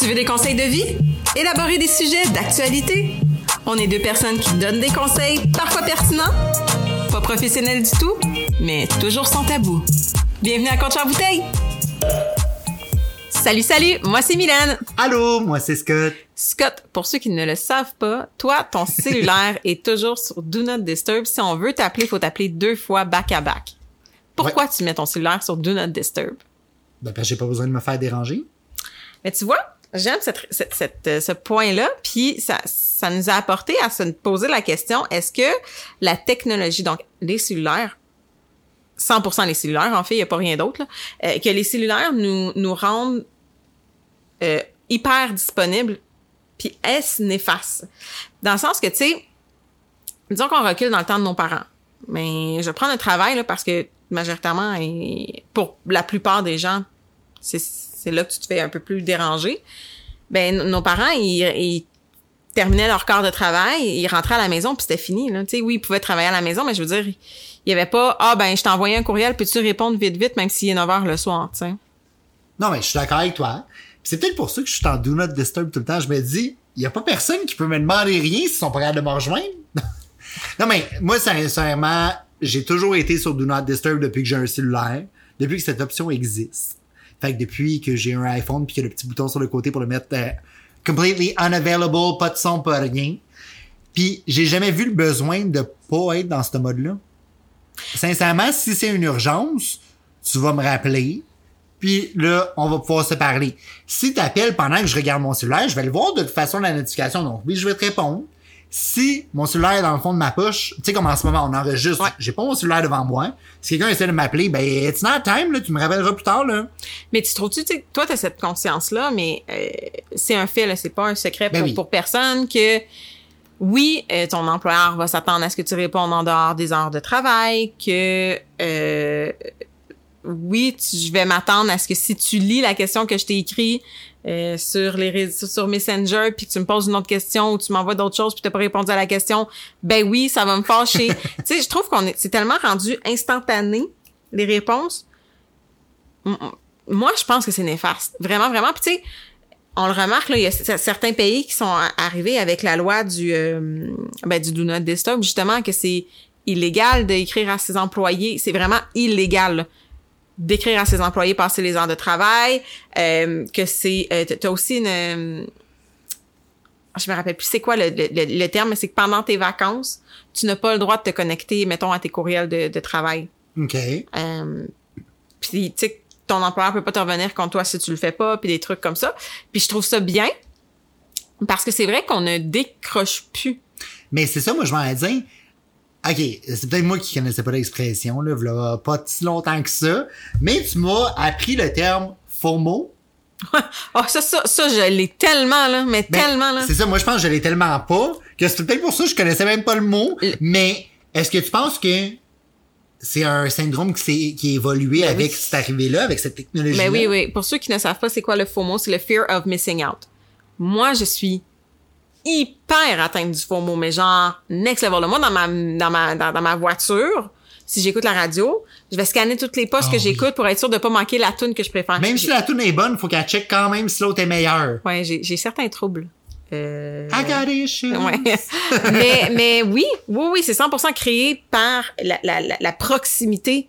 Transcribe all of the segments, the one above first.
Tu veux des conseils de vie? Élaborer des sujets d'actualité? On est deux personnes qui donnent des conseils, parfois pertinents, pas professionnels du tout, mais toujours sans tabou. Bienvenue à Contre bouteille! Salut, salut! Moi, c'est Mylène. Allô, moi, c'est Scott. Scott, pour ceux qui ne le savent pas, toi, ton cellulaire est toujours sur Do Not Disturb. Si on veut t'appeler, il faut t'appeler deux fois back-à-back. Pourquoi tu mets ton cellulaire sur Do Not Disturb? Ben, parce que j'ai pas besoin de me faire déranger. Mais tu vois, j'aime cette, cette, cette- euh, ce point-là, puis ça, ça nous a apporté à se poser la question, est-ce que la technologie, donc les cellulaires, 100% les cellulaires, en fait, il n'y a pas rien d'autre, euh, que les cellulaires nous, nous rendent euh, hyper disponibles, puis est-ce néfaste? Dans le sens que, tu sais, disons qu'on recule dans le temps de nos parents. Mais je prends le travail, là, parce que majoritairement, pour la plupart des gens, c'est c'est là que tu te fais un peu plus déranger. Ben, nos parents, ils, terminaient leur quart de travail, ils rentraient à la maison, puis c'était fini. Là. Oui, ils pouvaient travailler à la maison, mais je veux dire, il y avait pas « Ah, ben, je t'ai envoyé un courriel, peux-tu répondre vite, vite, même s'il est 9 h le soir. Non, mais je suis d'accord avec toi. C'est peut-être pour ça que je suis en Do Not Disturb tout le temps. Je me dis, il y a pas personne qui peut me demander rien s'ils sont capables de me rejoindre. non, mais moi, sincèrement, j'ai toujours été sur Do Not Disturb depuis que j'ai un cellulaire, depuis que cette option existe. Fait que depuis que j'ai un iPhone puis qu'il y a le petit bouton sur le côté pour le mettre euh, completely unavailable, pas de son, pas rien. Puis j'ai jamais vu le besoin de pas être dans ce mode-là. Sincèrement, si c'est une urgence, tu vas me rappeler. Puis là, on va pouvoir se parler. Si t'appelles pendant que je regarde mon cellulaire, je vais le voir de toute façon la notification. Donc oui, je vais te répondre. Si mon cellulaire est dans le fond de ma poche, tu sais comme en ce moment on enregistre, Ouais. j'ai pas mon cellulaire devant moi. Si quelqu'un essaie de m'appeler, ben it's not time là, tu me rappelleras plus tard là. Mais tu trouves-tu, tu toi, t'as cette conscience-là, mais euh, c'est un fait, là, c'est pas un secret Ben pour, oui. pour personne que oui, euh, ton employeur va s'attendre à ce que tu répondes en dehors des heures de travail, que euh, oui, tu- je vais m'attendre à ce que si tu lis la question que je t'ai écrite euh, sur les réseaux, sur Messenger, puis que tu me poses une autre question ou tu m'envoies d'autres choses puis t'as pas répondu à la question, ben oui, ça va me fâcher. tu sais, je trouve qu'on est, c'est tellement rendu instantané les réponses. Moi, je pense que c'est néfaste, vraiment, vraiment. Puis tu sais, on le remarque là, il y a certains pays qui sont arrivés avec la loi du euh, ben, du do not disturb justement que c'est illégal d'écrire à ses employés, c'est vraiment illégal. là d'écrire à ses employés passer les heures de travail, euh, que c'est euh, t'as- aussi une euh, je me rappelle plus c'est quoi le, le, terme, mais c'est que pendant tes vacances, tu n'as pas le droit de te connecter, mettons, à tes courriels de, de travail. OK. Euh, puis tu sais, ton employeur peut pas te revenir contre toi si tu le fais pas, puis des trucs comme ça. Puis je trouve ça bien parce que c'est vrai qu'on ne décroche plus. Mais c'est ça, moi, je m'en dire. OK, c'est peut-être moi qui connaissais pas l'expression, là, v'là pas si longtemps que ça. Mais tu m'as appris le terme FOMO. Oh, ça, ça, ça, je l'ai tellement, là, mais Ben, tellement, là. C'est ça, moi, je pense que je l'ai tellement pas que c'est peut-être pour ça que je connaissais même pas le mot. Le- Mais est-ce que tu penses que c'est un syndrome qui, s'est- qui a évolué avec Ben oui. cette arrivée-là, avec cette technologie Mais oui, oui. Pour ceux qui ne savent pas c'est quoi le FOMO, c'est le fear of missing out. Moi, je suis hyper atteinte du FOMO, mais genre next level. Moi, dans ma, dans ma, dans, dans ma voiture, si j'écoute la radio, je vais scanner toutes les postes Ah que oui. j'écoute pour être sûr de pas manquer la tune que je préfère. Même si la tune est bonne, faut qu'elle check quand même si l'autre est meilleur. Ouais, j'ai, j'ai certains troubles. Euh... I got issues. Ouais. mais, mais oui, oui, oui, c'est 100% créé par la, la, la, proximité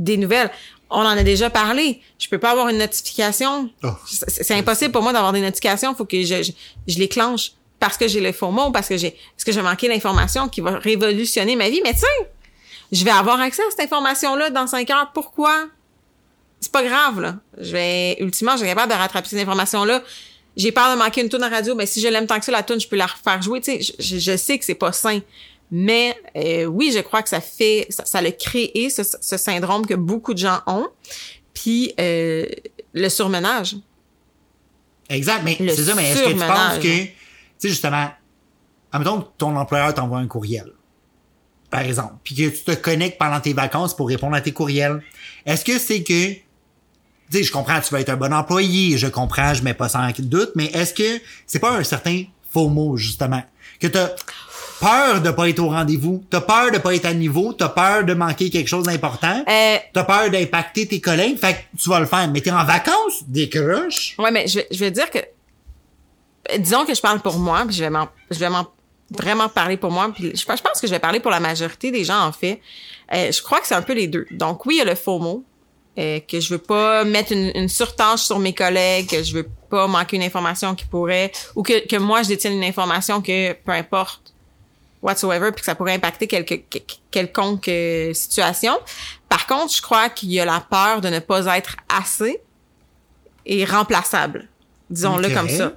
des nouvelles. On en a déjà parlé. Je peux pas avoir une notification. Oh. C'est c'est impossible pour moi d'avoir des notifications. faut que je, je, je les clenche parce que j'ai le faux mot, parce que j'ai, parce que j'ai manqué l'information qui va révolutionner ma vie. Mais sais, je vais avoir accès à cette information-là dans cinq heures. Pourquoi? C'est pas grave, là. Je vais, ultimement, je suis capable de rattraper cette information-là. J'ai peur de manquer une tune à radio, mais si je l'aime tant que ça, la tune, je peux la refaire jouer. Tu sais, je, je- sais que c'est pas sain. Mais euh, oui, je crois que ça fait, ça, ça l'a créé, ce, ce syndrome que beaucoup de gens ont. Puis euh, le surmenage. Exact, mais c'est ça, mais est-ce que tu penses que, sais, justement, admettons que ton employeur t'envoie un courriel, par exemple, puis que tu te connectes pendant tes vacances pour répondre à tes courriels, est-ce que c'est que, tu sais, je comprends, tu vas être un bon employé, je comprends, je mets pas sans doute, mais est-ce que c'est pas un certain faux mot, justement, que t'as peur de pas être au rendez-vous, t'as peur de pas être à niveau, t'as peur de manquer quelque chose d'important, Euh, t'as peur d'impacter tes collègues, fait que tu vas le faire, mais t'es en vacances, décroche. ouais, mais je vais, je vais dire que disons que je parle pour moi, puis je vais m'en, je vais m'en vraiment parler pour moi, puis je, je pense que je vais parler pour la majorité des gens en fait. Euh, je crois que c'est un peu les deux. Donc oui, il y a le faux mot, euh, que je veux pas mettre une, une surtâche sur mes collègues, que je veux pas manquer une information qui pourrait, ou que, que moi je détienne une information que peu importe whatsoever, puis que ça pourrait impacter quelque, que- quelconque euh, situation. Par contre, je crois qu'il y a la peur de ne pas être assez et remplaçable. Disons-le comme ça.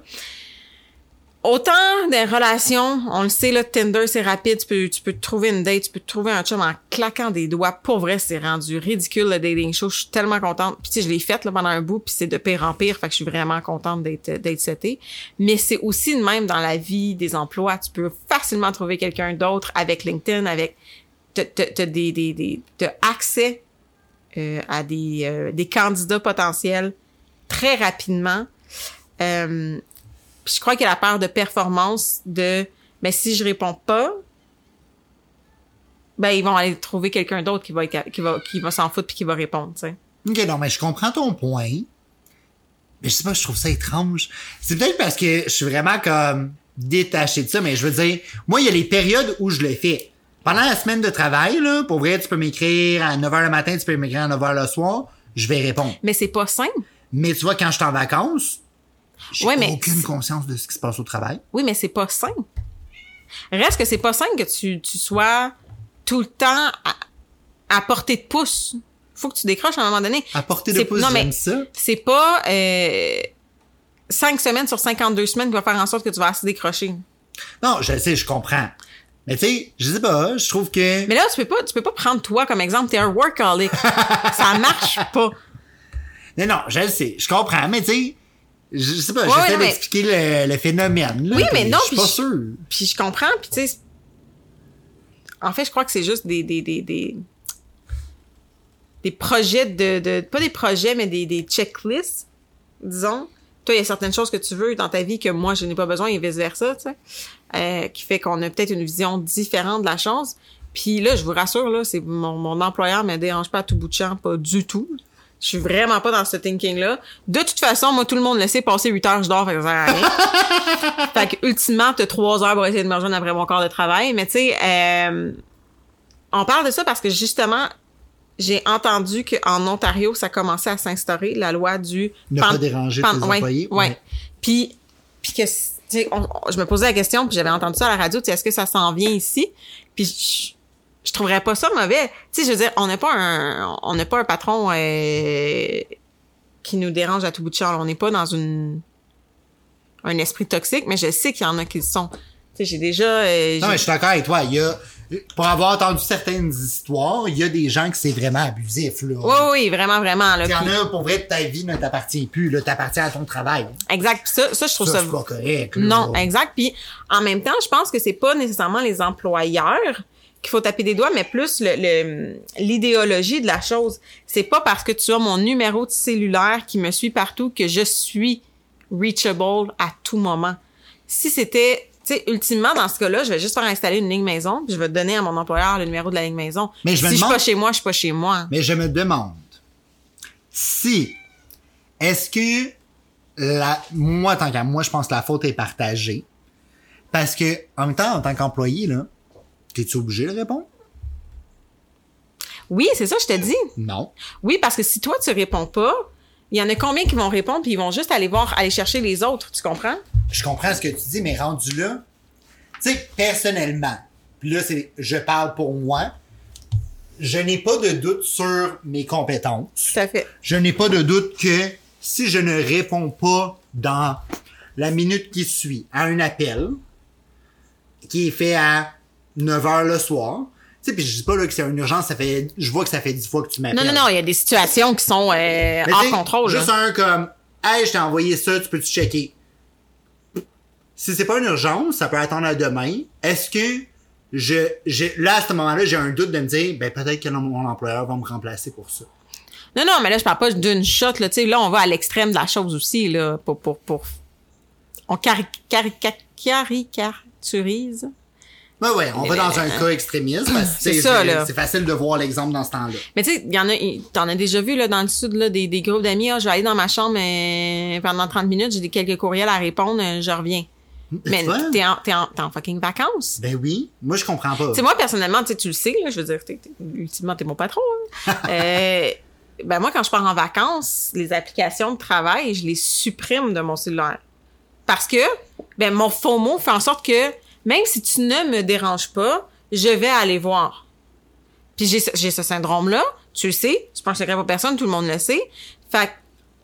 Autant des relations, on le sait, là, Tinder, c'est rapide, tu peux, tu peux te trouver une date, tu peux te trouver un chum en claquant des doigts. Pour vrai, c'est rendu ridicule, le dating show. Je suis tellement contente. Puis, tu sais, je l'ai faite, pendant un bout, puis c'est de pire en pire, fait que je suis vraiment contente d'être, d'être. Mais c'est aussi de même dans la vie des emplois. Tu peux facilement trouver quelqu'un d'autre avec LinkedIn, avec, t'as, des, des, des, t'as accès, euh, à des, euh, des candidats potentiels très rapidement. Euh, puis je crois qu'il y a la peur de performance de mais si je réponds pas ben ils vont aller trouver quelqu'un d'autre qui va être- qui va qui va s'en foutre puis qui va répondre, tu sais. Ok, non, mais je comprends ton point. Mais je sais pas, je trouve ça étrange. C'est peut-être parce que je suis vraiment comme détaché de ça, mais je veux dire, moi, il y a les périodes où je le fais. Pendant la semaine de travail, là, pour vrai, tu peux m'écrire à 9h le matin, tu peux m'écrire à 9h le soir, je vais répondre. Mais c'est pas simple. Mais tu vois, quand je suis en vacances, j'ai Ouais, mais aucune conscience de ce qui se passe au travail. Oui, mais c'est pas simple. Reste que c'est pas simple que tu, tu sois tout le temps à, à portée de pouce. Faut que tu décroches à un moment donné. À portée de pouce, non, mais ça. c'est pas euh, 5 semaines sur 52 semaines qui va faire en sorte que tu vas assez décrocher. Non, je sais, je comprends. Mais tu sais, je sais pas, je trouve que... Mais là, tu peux pas, tu peux pas prendre toi comme exemple. T'es un workaholic. ça marche pas. Non, non, je le sais, je comprends, mais tu sais, je sais pas, Ouais, j'essaie ouais, mais- le, le phénomène. Là, Oui, mais non, Je suis pas sûr. Puis je comprends, puis tu sais, en fait, je crois que c'est juste des des des des, des projets de, de pas des projets mais des des checklists, disons. Toi, il y a certaines choses que tu veux dans ta vie que moi je n'ai pas besoin et vice versa, tu sais, euh, qui fait qu'on a peut-être une vision différente de la chose. Puis là, je vous rassure là, c'est mon mon employeur me dérange pas à tout bout de champ, pas du tout. Je suis vraiment pas dans ce thinking-là. De toute façon, moi, tout le monde le sait, passer 8 heures, je dors, fait que ça sert à rien. fait que, ultimement, t'as 3 heures pour essayer de me rejoindre après mon corps de travail. Mais tu sais, euh, on parle de ça parce que, justement, j'ai entendu qu'en Ontario, ça commençait à s'instaurer, la loi du... Ne pas déranger tes ouais, employés, Ouais. ouais. Puis, puis que, on- on- je me posais la question, puis j'avais entendu ça à la radio, est-ce que ça s'en vient ici? Puis je, trouverais pas ça mauvais. Tu sais, je veux dire, on n'est pas un, on n'est pas un patron euh, qui nous dérange à tout bout de champ. On n'est pas dans une un esprit toxique, mais je sais qu'il y en a qui le sont. Tu sais, j'ai déjà... euh, Non, mais je suis d'accord avec toi. Il y a, pour avoir entendu certaines histoires, il y a des gens qui c'est vraiment abusif, là. Oui, oui, vraiment, vraiment. Là, Il y en a, pour vrai, ta vie ne t'appartient plus, là. T'appartiens à ton travail. exact. Puis ça, ça, je trouve Ça, pas correct, là. Non, exact. Puis en même temps, je pense que c'est pas nécessairement les employeurs qu'il faut taper des doigts, mais plus le- le l'idéologie de la chose. C'est pas parce que tu as mon numéro de cellulaire qui me suit partout que je suis reachable à tout moment. Si c'était, tu sais, ultimement dans ce cas-là, je vais juste faire installer une ligne maison, puis je vais donner à mon employeur le numéro de la ligne maison. Mais je me si je suis pas chez moi, je suis pas chez moi. Mais je me demande si est-ce que la moi tant qu'à moi je pense que la faute est partagée? Parce que en même temps en tant qu'employé là t'es-tu obligé de répondre? Oui, c'est ça, je te dis. non Oui, parce que si toi tu réponds pas, il y en a combien qui vont répondre puis ils vont juste aller voir, aller chercher les autres, tu comprends? je comprends ce que tu dis mais rendu là tu sais personnellement puis là c'est je parle pour moi je n'ai pas de doute sur mes compétences Tout à fait. je n'ai pas de doute que si je ne réponds pas dans la minute qui suit à un appel qui est fait à 9 heures le soir, tu sais, puis je dis pas là que c'est une urgence, ça fait, je vois que ça fait 10 fois que tu m'appelles. Non, non, non, il y a des situations qui sont euh, hors contrôle. Juste là. un comme, hey, je t'ai envoyé ça, tu peux-tu checker? Si c'est pas une urgence, ça peut attendre à demain. Est-ce que je, j'ai, là, à ce moment-là, j'ai un doute de me dire, ben, peut-être que mon employeur va me remplacer pour ça. Non, non, mais là, je parle pas d'une shot. Là, tu sais, là, on va à l'extrême de la chose aussi. Là, pour, pour, pour... On cari cari cari- caricaturise Ben ouais, on va dans un cas extrémiste C'est ça, là. c'est facile de voir l'exemple dans ce temps-là. Mais tu sais, il y en a, t'en as déjà vu, là, dans le sud, là, des, des groupes d'amis, Ah, je vais aller dans ma chambre euh, pendant 30 minutes, j'ai des quelques courriels à répondre, euh, je reviens. Mais t'es en, t'es en, fucking vacances. Ben oui, moi je comprends pas. Tu moi, personnellement, tu le sais, là, je veux dire, t'es, t'es- ultimement, t'es mon patron. hein. Euh, ben, moi, quand je pars en vacances, les applications de travail, je les supprime de mon cellulaire. Parce que, ben, mon faux mot fait en sorte que, même si tu ne me déranges pas, je vais aller voir. Puis j'ai, ce- syndrome-là, tu le sais, c'est pas un secret pour personne, tout le monde le sait. Fait que,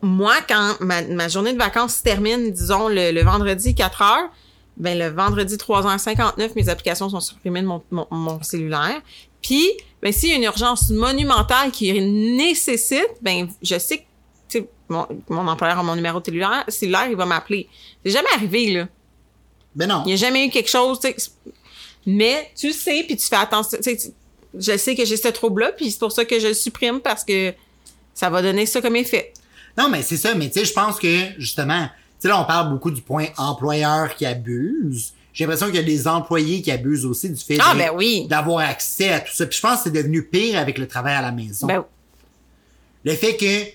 moi, quand ma, journée de vacances se termine, disons, le, vendredi 4 heures, ben, le vendredi 3h59, mes applications sont supprimées de mon, mon, mon cellulaire. Puis, ben, s'il y a une urgence monumentale qui nécessite, ben, je sais que, mon, mon employeur a mon numéro de cellulaire, cellulaire, il va m'appeler. C'est jamais arrivé, là. Ben non. Il n'y a jamais eu quelque chose, tu sais. Mais tu sais, puis tu fais attention. tu Je sais que j'ai ce trouble-là, puis c'est pour ça que je le supprime parce que ça va donner ça comme effet. Non, mais c'est ça, mais tu sais, je pense que, justement, tu sais, là, on parle beaucoup du point employeur qui abuse. J'ai l'impression qu'il y a des employés qui abusent aussi du fait Ah, ben oui. d'avoir accès à tout ça. Puis je pense que c'est devenu pire avec le travail à la maison. Ben, Le fait que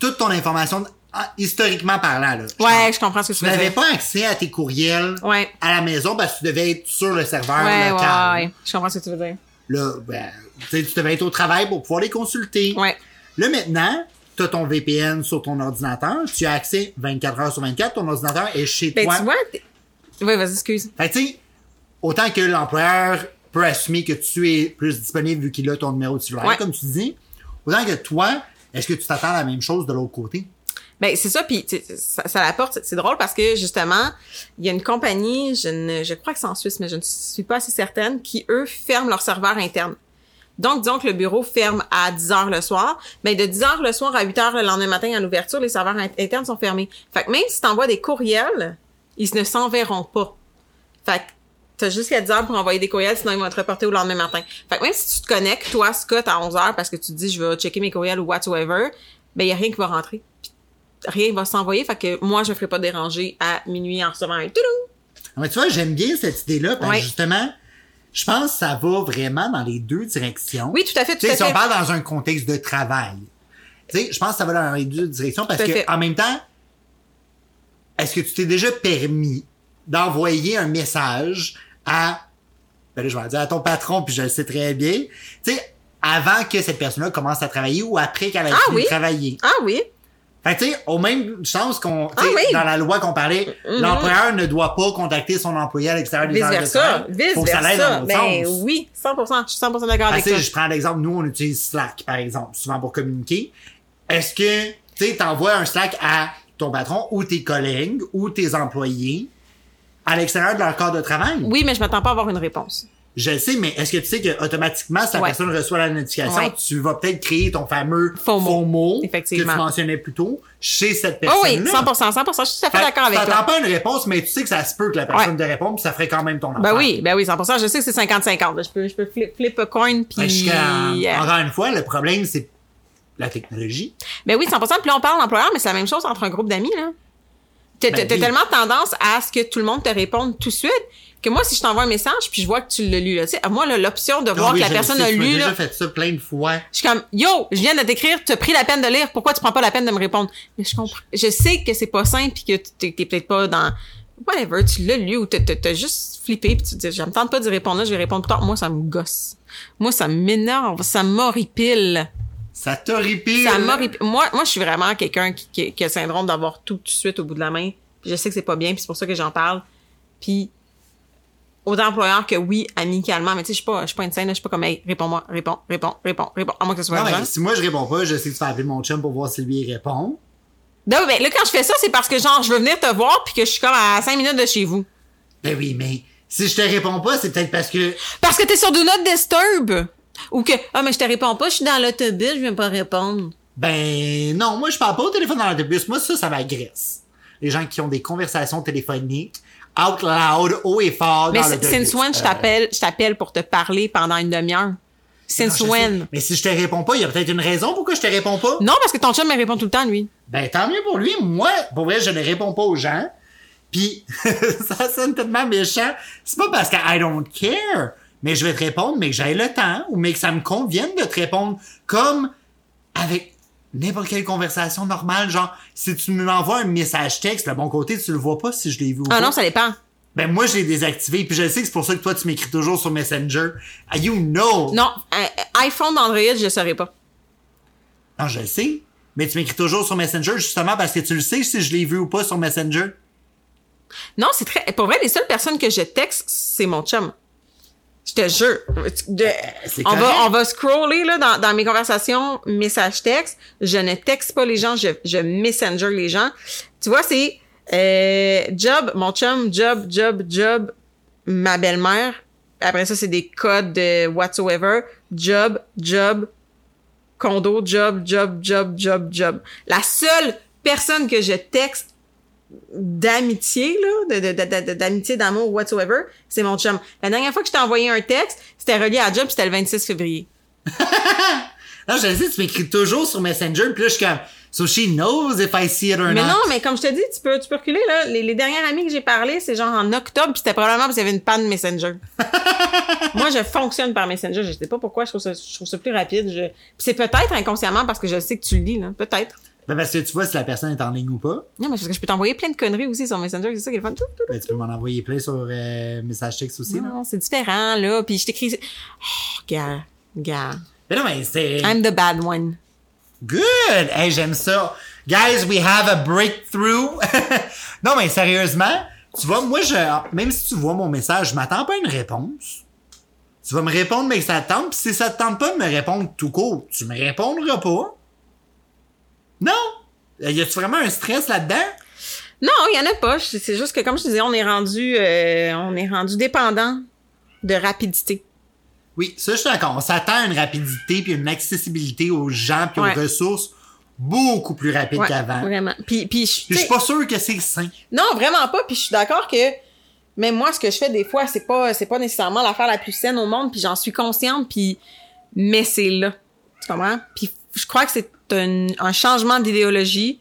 toute ton information, ah, historiquement parlant, là, je ouais, je comprends ce que tu tu veux n'avais dire. pas accès à tes courriels Ouais. à la maison parce que tu devais être sur le serveur Ouais, local. ouais. Je comprends ce que tu veux dire. Là, ben, tu tu devais être au travail pour pouvoir les consulter. Ouais. Là, maintenant, tu as ton VPN sur ton ordinateur, tu as accès 24 heures sur 24, ton ordinateur est chez Ben, toi. tu vois. Ouais, vas-y, excuse. Fait tu sais, autant que l'employeur peut assumer que tu es plus disponible vu qu'il a ton numéro de cellulaire, Ouais. comme tu dis, autant que toi, est-ce que tu t'attends à la même chose de l'autre côté? Ben c'est ça, puis ça, ça l'apporte. c'est- drôle parce que justement, il y a une compagnie, je ne, je crois que c'est en Suisse, mais je ne suis pas assez certaine, qui eux ferment leur serveur interne. Donc, disons que le bureau ferme à 10 heures le soir. Ben, de 10 heures le soir à 8 heures le lendemain matin à l'ouverture, les serveurs int- internes sont fermés. Fait que même si tu envoies des courriels, ils ne s'enverront pas. Fait que t'as jusqu'à 10 heures pour envoyer des courriels, sinon ils vont être reportés au lendemain matin. Fait que même si tu te connectes, toi, Scott, à 11 heures parce que tu te dis je vais checker mes courriels ou whatsoever, ben, il y a rien qui va rentrer. Rien va s'envoyer. Fait que moi, je me ferai pas déranger à minuit en recevant un toulou. Mais tu vois, j'aime bien cette idée-là parce Ouais. justement, je pense que ça va vraiment dans les deux directions. Oui, tout à fait, tout Tu sais, à si on fait. parle dans un contexte de travail, tu sais, je pense que ça va dans les deux directions parce que, fait. en même temps, est-ce que tu t'es déjà permis d'envoyer un message à, ben là, je vais le dire à ton patron, puis je le sais très bien, tu sais, avant que cette personne-là commence à travailler ou après qu'elle ait Ah fini oui? de travailler? Ah oui. Fait tu sais, au même chance qu'on, Ah oui. dans la loi qu'on parlait, Mhm. l'employeur ne doit pas contacter son employé à l'extérieur des heures de travail. Vice Faut que ça dans l'autre Ben sens. oui, 100%. Je suis 100% d'accord avec tu sais, toi. je prends l'exemple, nous, on utilise Slack, par exemple, souvent pour communiquer. Est-ce que, tu sais, t'envoies un Slack à ton patron ou tes collègues ou tes employés à l'extérieur de leur corps de travail? Oui, mais je m'attends pas à avoir une réponse. Je le sais, mais est-ce que tu sais que automatiquement, si la Ouais. personne reçoit la notification, Ouais. tu vas peut-être créer ton fameux Faux mot. mot Effectivement. que tu mentionnais plus tôt chez cette Oh personne-là? oui, 100%, 100%. Je suis tout à fait Fait d'accord avec t'attends toi. pas une réponse, mais tu sais que ça se peut que la personne te réponde, puis ça ferait quand même ton affaire. Ben oui, ben oui, 100%. Je sais que c'est 50-50. là. Je peux, je peux flip, flip a coin puis. Jusqu'à- Yeah. Encore une fois, le problème, c'est la technologie. Ben oui, 100%. Puis là, on parle d'employeur, mais c'est la même chose entre un groupe d'amis, là. T'as Ben t'as tellement tendance à ce que tout le monde te réponde tout de suite que moi, si je t'envoie un message puis je vois que tu l'as lu, là, tu sais, moi, l'option de voir Ah oui, que la personne sais, a lu, là, fait ça plein de fois. je suis comme, yo, je viens de t'écrire, tu as pris la peine de lire, pourquoi tu prends pas la peine de me répondre? Mais je comprends. Je sais que c'est pas simple pis que t'es peut-être pas dans, whatever, tu l'as lu ou t'as- t'as t'as juste flippé pis tu te dis, je me tente pas d'y répondre là, je vais répondre plus tard. Moi, ça me gosse. Moi, ça m'énerve, ça m'horripile. Ça t'horripile. Ça m'horripile. Moi, moi, je suis vraiment quelqu'un qui, qui, qui a le syndrome d'avoir tout tout de suite au bout de la main. Je sais que c'est pas bien, puis c'est pour ça que j'en parle. Puis autant employeur que oui, amicalement, mais tu sais, je suis pas, je suis pas une scène, je suis pas comme, hey, réponds-moi, réponds, réponds, réponds, réponds, à moins que ce soit Non, mais urgent. si moi je réponds pas, je sais que tu vas appeler mon chum pour voir si lui il répond. Non, là, quand je fais ça, c'est parce que genre, je veux venir te voir puis que je suis comme à 5 minutes de chez vous. Ben oui, mais si je te réponds pas, c'est peut-être parce que. Parce que t'es sur Do Not Disturb. Ou que, ah, mais je te réponds pas, je suis dans l'autobus, je viens pas répondre. Ben non, moi je parle pas au téléphone dans l'autobus. Moi, ça, ça m'agresse. Les gens qui ont des conversations téléphoniques, out loud, haut et fort Mais dans since when je Euh, t'appelle, je t'appelle pour te parler pendant une demi-heure? non, Since sais. when? Mais si je te réponds pas, il y a peut-être une raison pourquoi je te réponds pas. Non, parce que ton chum me répond tout le temps, lui. Ben tant mieux pour lui. Moi, pour vrai, je ne réponds pas aux gens. Puis ça sonne tellement méchant. C'est pas parce que I don't care, mais je vais te répondre, mais que j'ai le temps, ou mais que ça me convienne de te répondre comme avec n'importe quelle conversation normale. Genre, si tu m'envoies un message texte, le bon côté, tu le vois pas si je l'ai vu ou Ah pas. non, ça dépend. Ben moi, je l'ai désactivé, puis je sais que c'est pour ça que toi, tu m'écris toujours sur Messenger. Ah, You know! Non, euh, iPhone d'Android, je saurais pas. Non, je le sais. Mais tu m'écris toujours sur Messenger justement parce que tu le sais si je l'ai vu ou pas sur Messenger. Non, c'est très. Pour vrai, les seules personnes que je texte, c'est mon chum. Je te jure. De- on, va, on va scroller là, dans, dans mes conversations message texte. Je ne texte pas les gens, je, je messenger les gens. Tu vois, c'est euh, job, mon chum, job, job, job, ma belle-mère. Après ça, c'est des codes de whatsoever. Job, job, condo, job, job, job, job, job. La seule personne que je texte d'amitié, là, de, d'amitié, d'amour, whatsoever, c'est mon chum. La dernière fois que je t'ai envoyé un texte, c'était relié à job, c'était le 26 février. Non, je le sais, tu m'écris toujours sur Messenger, puis là, je suis comme, so she knows if I see it or Mais not. non, mais comme je te dis, tu peux, tu peux reculer, là. Les, les dernières amies que j'ai parlé, c'est genre en octobre, puis c'était probablement parce qu'il y avait une panne Messenger. Moi, je fonctionne par Messenger. Je sais pas pourquoi, je trouve ça, je trouve ça plus rapide. Je... Puis c'est peut-être inconsciemment parce que je sais que tu le lis, là. Peut-être. Ben, parce que tu vois si la personne est en ligne ou pas. Non, mais parce que je peux t'envoyer plein de conneries aussi sur Messenger. C'est ça qui est le fun. Ben, tu peux m'en envoyer plein sur euh, message texte aussi. Non, c'est différent, là. Puis je t'écris... Oh, gars, gars. Mais non, mais c'est I'm the bad one. good! Hey, j'aime ça. Guys, we have a breakthrough. non, mais sérieusement, tu vois, moi, je, même si tu vois mon message, je m'attends pas à une réponse. Tu vas me répondre, mais que ça te tente, pis si ça te tente pas de me répondre tout court, tu me répondras pas. Non! Y a-tu vraiment un stress là-dedans? Non, il y en a pas. C'est juste que, comme je te disais, on est rendu, euh, on est rendu dépendant de rapidité. Oui, ça, je suis d'accord. On s'attend à une rapidité puis une accessibilité aux gens puis Ouais. aux ressources beaucoup plus rapide Ouais, qu'avant. Vraiment. Puis, puis, je- suis pas sûr que c'est sain. Non, vraiment pas. Puis je suis d'accord que même moi, ce que je fais des fois, c'est pas, c'est pas nécessairement l'affaire la plus saine au monde. Puis j'en suis consciente. Puis mais c'est là, tu comprends? Puis je crois que c'est un, un changement d'idéologie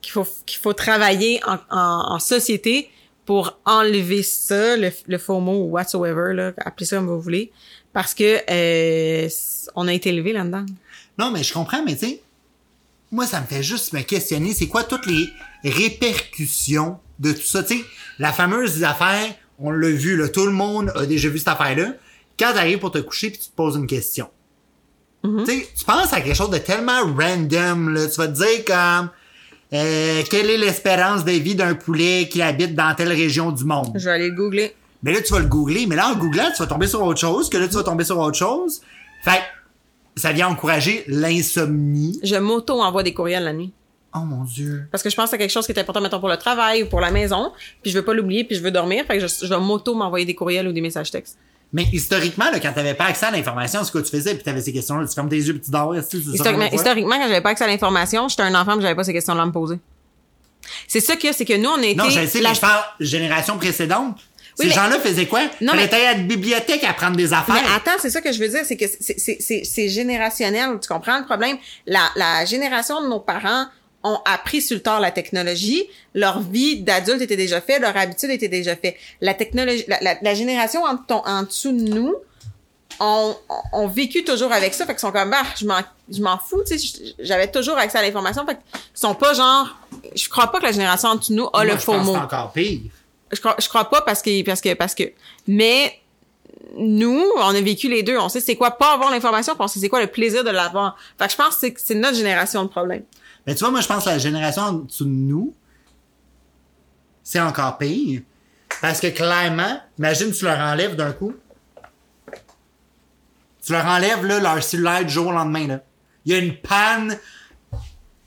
qu'il faut qu'il faut travailler en, en, en société pour enlever ça, le, le faux mot ou whatsoever là, appelez ça comme vous voulez, parce que euh, on a été élevé là-dedans. Non, mais je comprends, mais tu sais, moi, ça me fait juste me questionner, c'est quoi toutes les répercussions de tout ça? Tu sais, la fameuse affaire, on l'a vu, là, tout le monde a déjà vu cette affaire-là. Quand t'arrives pour te coucher puis tu te poses une question. Tu sais, tu penses à quelque chose de tellement random, là. Tu vas te dire comme, euh, quelle est l'espérance de vie d'un poulet qui habite dans telle région du monde? Je vais aller le googler. Mais là, tu vas le googler. Mais là, en googlant, tu vas tomber sur autre chose, que là, tu vas tomber sur autre chose. Fait ça vient encourager l'insomnie. Je m'auto envoie des courriels la nuit. Oh mon dieu. Parce que je pense à quelque chose qui est important, mettons, pour le travail ou pour la maison, puis je veux pas l'oublier, puis je veux dormir, fait que je, je vais m'auto m'envoyer des courriels ou des messages textes. Mais historiquement, là, quand t'avais pas accès à l'information, ce que tu faisais, puis t'avais ces questions-là, tu fermes tes yeux puis tu dors, tu Historiquement, historiquement, quand j'avais pas accès à l'information, j'étais un enfant, puis j'avais pas ces questions-là à me poser. C'est ça que c'est que nous, on été... Non, je sais, la- mais je parle génération précédente. Oui, Ces mais- gens-là faisaient quoi? Non, mais- aller à la bibliothèque à prendre des affaires. Mais attends, c'est ça que je veux dire, c'est que c'est- c'est- c'est c'est générationnel, tu comprends le problème? La, la génération de nos parents ont appris sur le tard la technologie, leur vie d'adulte était déjà faite, leur habitude était déjà faite. La technologie, la, la, la génération en, ton- en dessous de nous ont, ont vécu toujours avec ça, fait qu'ils sont comme, bah, je m'en, je m'en fous, tu sais, j'avais toujours accès à l'information, fait qu'ils sont pas genre, je crois pas que la génération en dessous de nous a Moi, le je faux pense mot. c'est encore pire. Je crois, je crois pas parce que, parce que, parce que, mais nous, on a vécu les deux. On sait c'est quoi pas avoir l'information, on sait c'est quoi le plaisir de l'avoir. Fait que je pense que c'est- c'est notre génération de problème. Mais tu vois, moi, je pense que la génération en dessous de nous, c'est encore pire. Parce que clairement, imagine, tu leur enlèves d'un coup. Tu leur enlèves, là, leur cellulaire du jour au lendemain, là. Il y a une panne,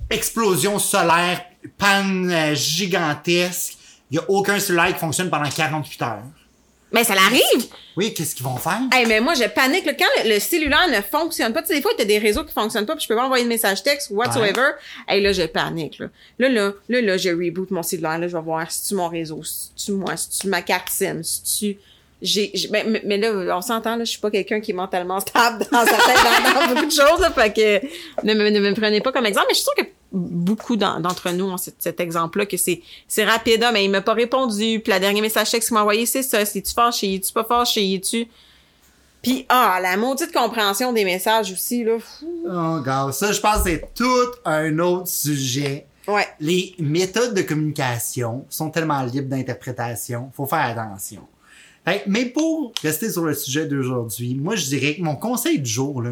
explosion solaire, panne euh, gigantesque. Il y a aucun cellulaire qui fonctionne pendant 48 heures. Mais ça l'arrive! Oui, qu'est-ce qu'ils vont faire? Hey, mais moi, je panique. là. Quand le, le cellulaire ne fonctionne pas, tu sais, des fois, t'as des réseaux qui fonctionnent pas, puis je peux pas envoyer de message texte ou whatsoever. Hey, là, je panique, là. Là, là, là, là, je reboot mon cellulaire, là, je vais voir si tu mon réseau, si tu moi, si tu ma carte SIM, si tu... j'ai, mais, mais- là, on s'entend, là, je suis pas quelqu'un qui est mentalement stable dans, certains, dans, dans beaucoup de choses, là, fait que ne me, ne me prenez pas comme exemple, mais je suis sûre que beaucoup d'en- d'entre nous ont cet, cet exemple-là, que c'est, c'est rapide, ah, mais il m'a pas répondu, puis la dernière message texte qu'il m'a envoyé, c'est ça, c'est-tu fâché, es-tu pas fâché, es-tu... Puis, ah, la maudite compréhension des messages aussi, là. Oh, gars, ça, je pense que c'est tout un autre sujet. Ouais. Les méthodes de communication sont tellement libres d'interprétation, faut faire attention. Mais pour rester sur le sujet d'aujourd'hui, moi je dirais que mon conseil du jour, là,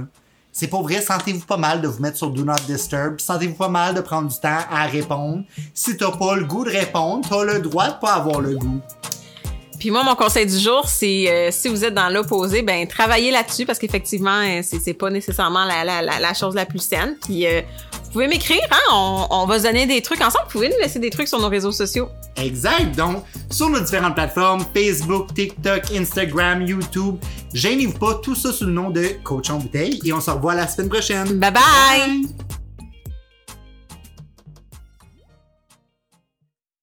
c'est pour vrai, sentez-vous pas mal de vous mettre sur Do Not Disturb, sentez-vous pas mal de prendre du temps à répondre. Si t'as pas le goût de répondre, t'as le droit de pas avoir le goût. Puis moi, mon conseil du jour, c'est euh, si vous êtes dans l'opposé, ben travaillez là-dessus parce qu'effectivement, euh, c'est pas nécessairement la chose la plus saine. Puis euh, vous pouvez m'écrire, hein, on, on va se donner des trucs ensemble. Vous pouvez nous laisser des trucs sur nos réseaux sociaux. Exact. Donc, sur nos différentes plateformes, Facebook, TikTok, Instagram, YouTube, gênez-vous pas, tout ça sous le nom de Coach en bouteille et on se revoit la semaine prochaine. Bye bye!